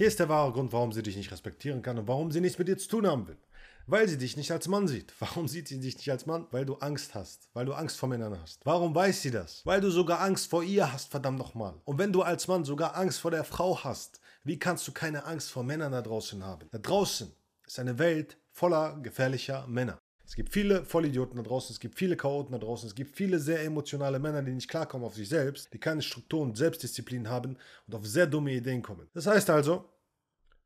Hier ist der wahre Grund, warum sie dich nicht respektieren kann und warum sie nichts mit dir zu tun haben will. Weil sie dich nicht als Mann sieht. Warum sieht sie dich nicht als Mann? Weil du Angst hast. Weil du Angst vor Männern hast. Warum weiß sie das? Weil du sogar Angst vor ihr hast, verdammt nochmal. Und wenn du als Mann sogar Angst vor der Frau hast, wie kannst du keine Angst vor Männern da draußen haben? Da draußen ist eine Welt voller gefährlicher Männer. Es gibt viele Vollidioten da draußen, es gibt viele Chaoten da draußen, es gibt viele sehr emotionale Männer, die nicht klarkommen auf sich selbst, die keine Struktur und Selbstdisziplin haben und auf sehr dumme Ideen kommen. Das heißt also,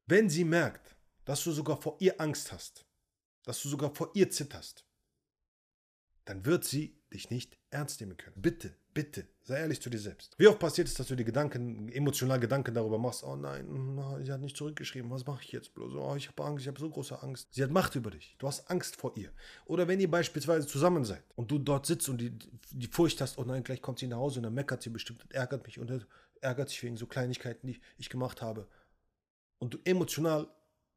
wenn sie merkt, dass du sogar vor ihr Angst hast, dass du sogar vor ihr zitterst, dann wird sie dich nicht ernst nehmen können. Bitte, bitte, sei ehrlich zu dir selbst. Wie oft passiert es, dass du dir Gedanken, emotional Gedanken darüber machst, oh nein, sie hat nicht zurückgeschrieben, was mache ich jetzt bloß? Oh, ich habe Angst, ich habe so große Angst. Sie hat Macht über dich. Du hast Angst vor ihr. Oder wenn ihr beispielsweise zusammen seid und du dort sitzt und die, die Furcht hast, oh nein, gleich kommt sie nach Hause und dann meckert sie bestimmt und ärgert mich und ärgert sich wegen so Kleinigkeiten, die ich gemacht habe. Und du emotional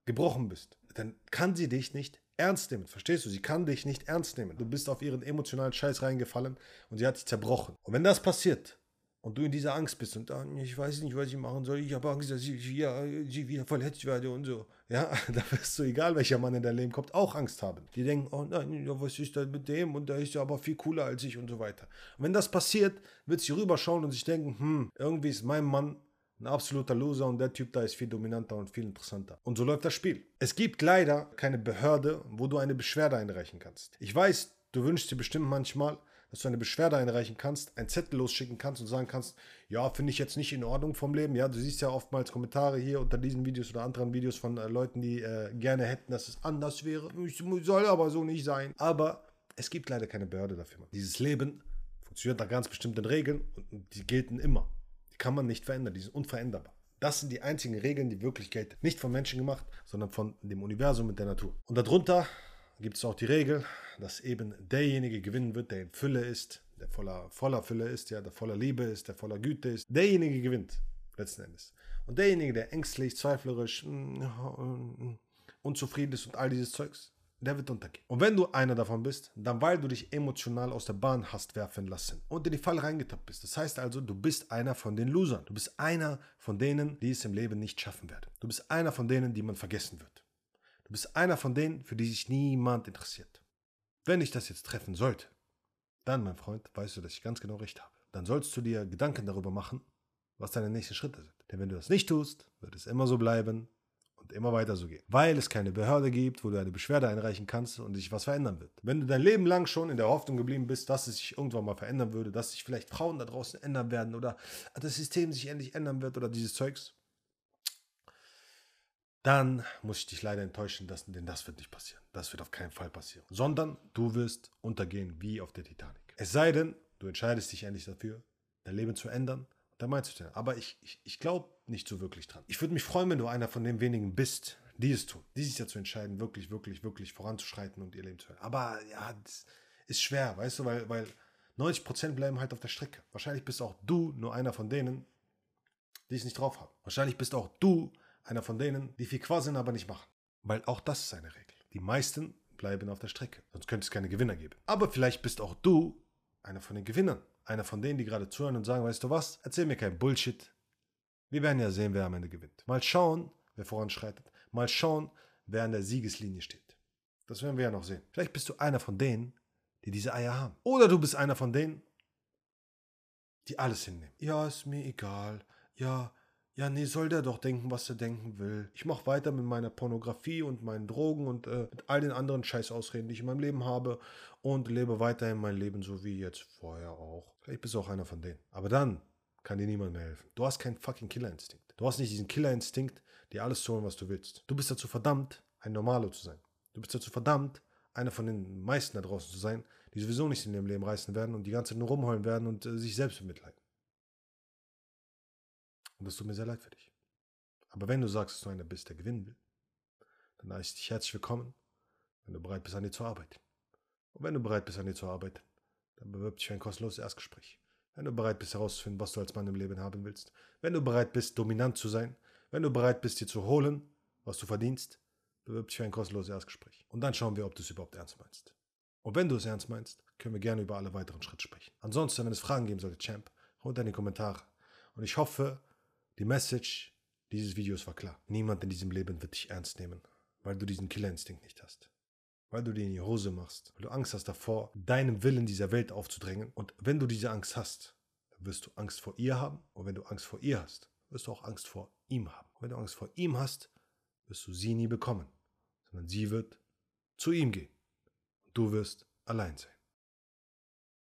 gebrochen bist, dann kann sie dich nicht ernst nehmen. Verstehst du? Sie kann dich nicht ernst nehmen. Du bist auf ihren emotionalen Scheiß reingefallen und sie hat dich zerbrochen. Und wenn das passiert und du in dieser Angst bist und ah, ich weiß nicht, was ich machen soll, ich habe Angst, dass ich ja, sie wieder verletzt werde und so, ja, da wirst du, egal welcher Mann in dein Leben kommt, auch Angst haben. Die denken, oh nein, was ist denn mit dem und der ist ja aber viel cooler als ich und so weiter. Und wenn das passiert, wird sie rüberschauen und sich denken, hm, irgendwie ist mein Mann ein absoluter Loser und der Typ da ist viel dominanter und viel interessanter. Und so läuft das Spiel. Es gibt leider keine Behörde, wo du eine Beschwerde einreichen kannst. Ich weiß, du wünschst dir bestimmt manchmal, dass du eine Beschwerde einreichen kannst, einen Zettel losschicken kannst und sagen kannst, ja, finde ich jetzt nicht in Ordnung vom Leben. Ja, du siehst ja oftmals Kommentare hier unter diesen Videos oder anderen Videos von äh, Leuten, die äh, gerne hätten, dass es anders wäre. Ich soll aber so nicht sein. Aber es gibt leider keine Behörde dafür. Dieses Leben funktioniert nach ganz bestimmten Regeln und die gelten immer. Die kann man nicht verändern, die sind unveränderbar. Das sind die einzigen Regeln, die wirklich gelten. Nicht von Menschen gemacht, sondern von dem Universum und der Natur. Und darunter gibt es auch die Regel, dass eben derjenige gewinnen wird, der in Fülle ist, der voller, voller Fülle ist, ja, der voller Liebe ist, der voller Güte ist. Derjenige gewinnt, letzten Endes. Und derjenige, der ängstlich, zweiflerisch, mm, mm, unzufrieden ist und all dieses Zeugs, der wird untergehen. Und wenn du einer davon bist, dann weil du dich emotional aus der Bahn hast werfen lassen und in die Fall reingetappt bist. Das heißt also, du bist einer von den Losern. Du bist einer von denen, die es im Leben nicht schaffen werden. Du bist einer von denen, die man vergessen wird. Du bist einer von denen, für die sich niemand interessiert. Wenn ich das jetzt treffen sollte, dann, mein Freund, weißt du, dass ich ganz genau recht habe. Dann sollst du dir Gedanken darüber machen, was deine nächsten Schritte sind. Denn wenn du das nicht tust, wird es immer so bleiben, und immer weiter so gehen. Weil es keine Behörde gibt, wo du eine Beschwerde einreichen kannst und sich was verändern wird. Wenn du dein Leben lang schon in der Hoffnung geblieben bist, dass es sich irgendwann mal verändern würde, dass sich vielleicht Frauen da draußen ändern werden oder das System sich endlich ändern wird oder dieses Zeugs, dann muss ich dich leider enttäuschen, dass, denn das wird nicht passieren. Das wird auf keinen Fall passieren. Sondern du wirst untergehen wie auf der Titanic. Es sei denn, du entscheidest dich endlich dafür, dein Leben zu ändern da meinst du denn? Aber ich, ich, ich glaube nicht so wirklich dran. Ich würde mich freuen, wenn du einer von den wenigen bist, die es tun, die sich dazu entscheiden, wirklich, wirklich, wirklich voranzuschreiten und ihr Leben zu hören. Aber ja, das ist schwer, weißt du, weil, weil 90% bleiben halt auf der Strecke. Wahrscheinlich bist auch du nur einer von denen, die es nicht drauf haben. Wahrscheinlich bist auch du einer von denen, die viel quasseln, aber nicht machen. Weil auch das ist eine Regel. Die meisten bleiben auf der Strecke. Sonst könnte es keine Gewinner geben. Aber vielleicht bist auch du einer von den Gewinnern einer von denen, die gerade zuhören und sagen, weißt du was, erzähl mir kein Bullshit. Wir werden ja sehen, wer am Ende gewinnt. Mal schauen, wer voranschreitet. Mal schauen, wer an der Siegeslinie steht. Das werden wir ja noch sehen. Vielleicht bist du einer von denen, die diese Eier haben. Oder du bist einer von denen, die alles hinnehmen. Ja, ist mir egal. Ja, ja, nee, soll der doch denken, was er denken will. Ich mach weiter mit meiner Pornografie und meinen Drogen und äh, mit all den anderen Scheißausreden, die ich in meinem Leben habe und lebe weiterhin mein Leben so wie jetzt vorher auch. Vielleicht bist du auch einer von denen. Aber dann kann dir niemand mehr helfen. Du hast keinen fucking Killerinstinkt. Du hast nicht diesen Killerinstinkt, dir alles zu holen, was du willst. Du bist dazu verdammt, ein Normalo zu sein. Du bist dazu verdammt, einer von den meisten da draußen zu sein, die sowieso nichts in ihrem Leben reißen werden und die ganze Zeit nur rumheulen werden und äh, sich selbst bemitleiden. Und das tut mir sehr leid für dich. Aber wenn du sagst, dass du einer bist, der gewinnen will, dann heiße ich dich herzlich willkommen, wenn du bereit bist, an dir zu arbeiten. Und wenn du bereit bist, an dir zu arbeiten, dann bewirb dich für ein kostenloses Erstgespräch. Wenn du bereit bist, herauszufinden, was du als Mann im Leben haben willst. Wenn du bereit bist, dominant zu sein. Wenn du bereit bist, dir zu holen, was du verdienst, bewirb dich für ein kostenloses Erstgespräch. Und dann schauen wir, ob du es überhaupt ernst meinst. Und wenn du es ernst meinst, können wir gerne über alle weiteren Schritte sprechen. Ansonsten, wenn es Fragen geben sollte, Champ, runter in die Kommentare. Und ich hoffe, die Message Dieses Video war klar. Niemand in diesem Leben wird dich ernst nehmen, weil du diesen Killerinstinkt nicht hast. Weil du dir in die Hose machst, weil du Angst hast davor, deinem Willen dieser Welt aufzudrängen. Und wenn du diese Angst hast, dann wirst du Angst vor ihr haben. Und wenn du Angst vor ihr hast, wirst du auch Angst vor ihm haben. Und wenn du Angst vor ihm hast, wirst du sie nie bekommen, sondern sie wird zu ihm gehen. Und du wirst allein sein.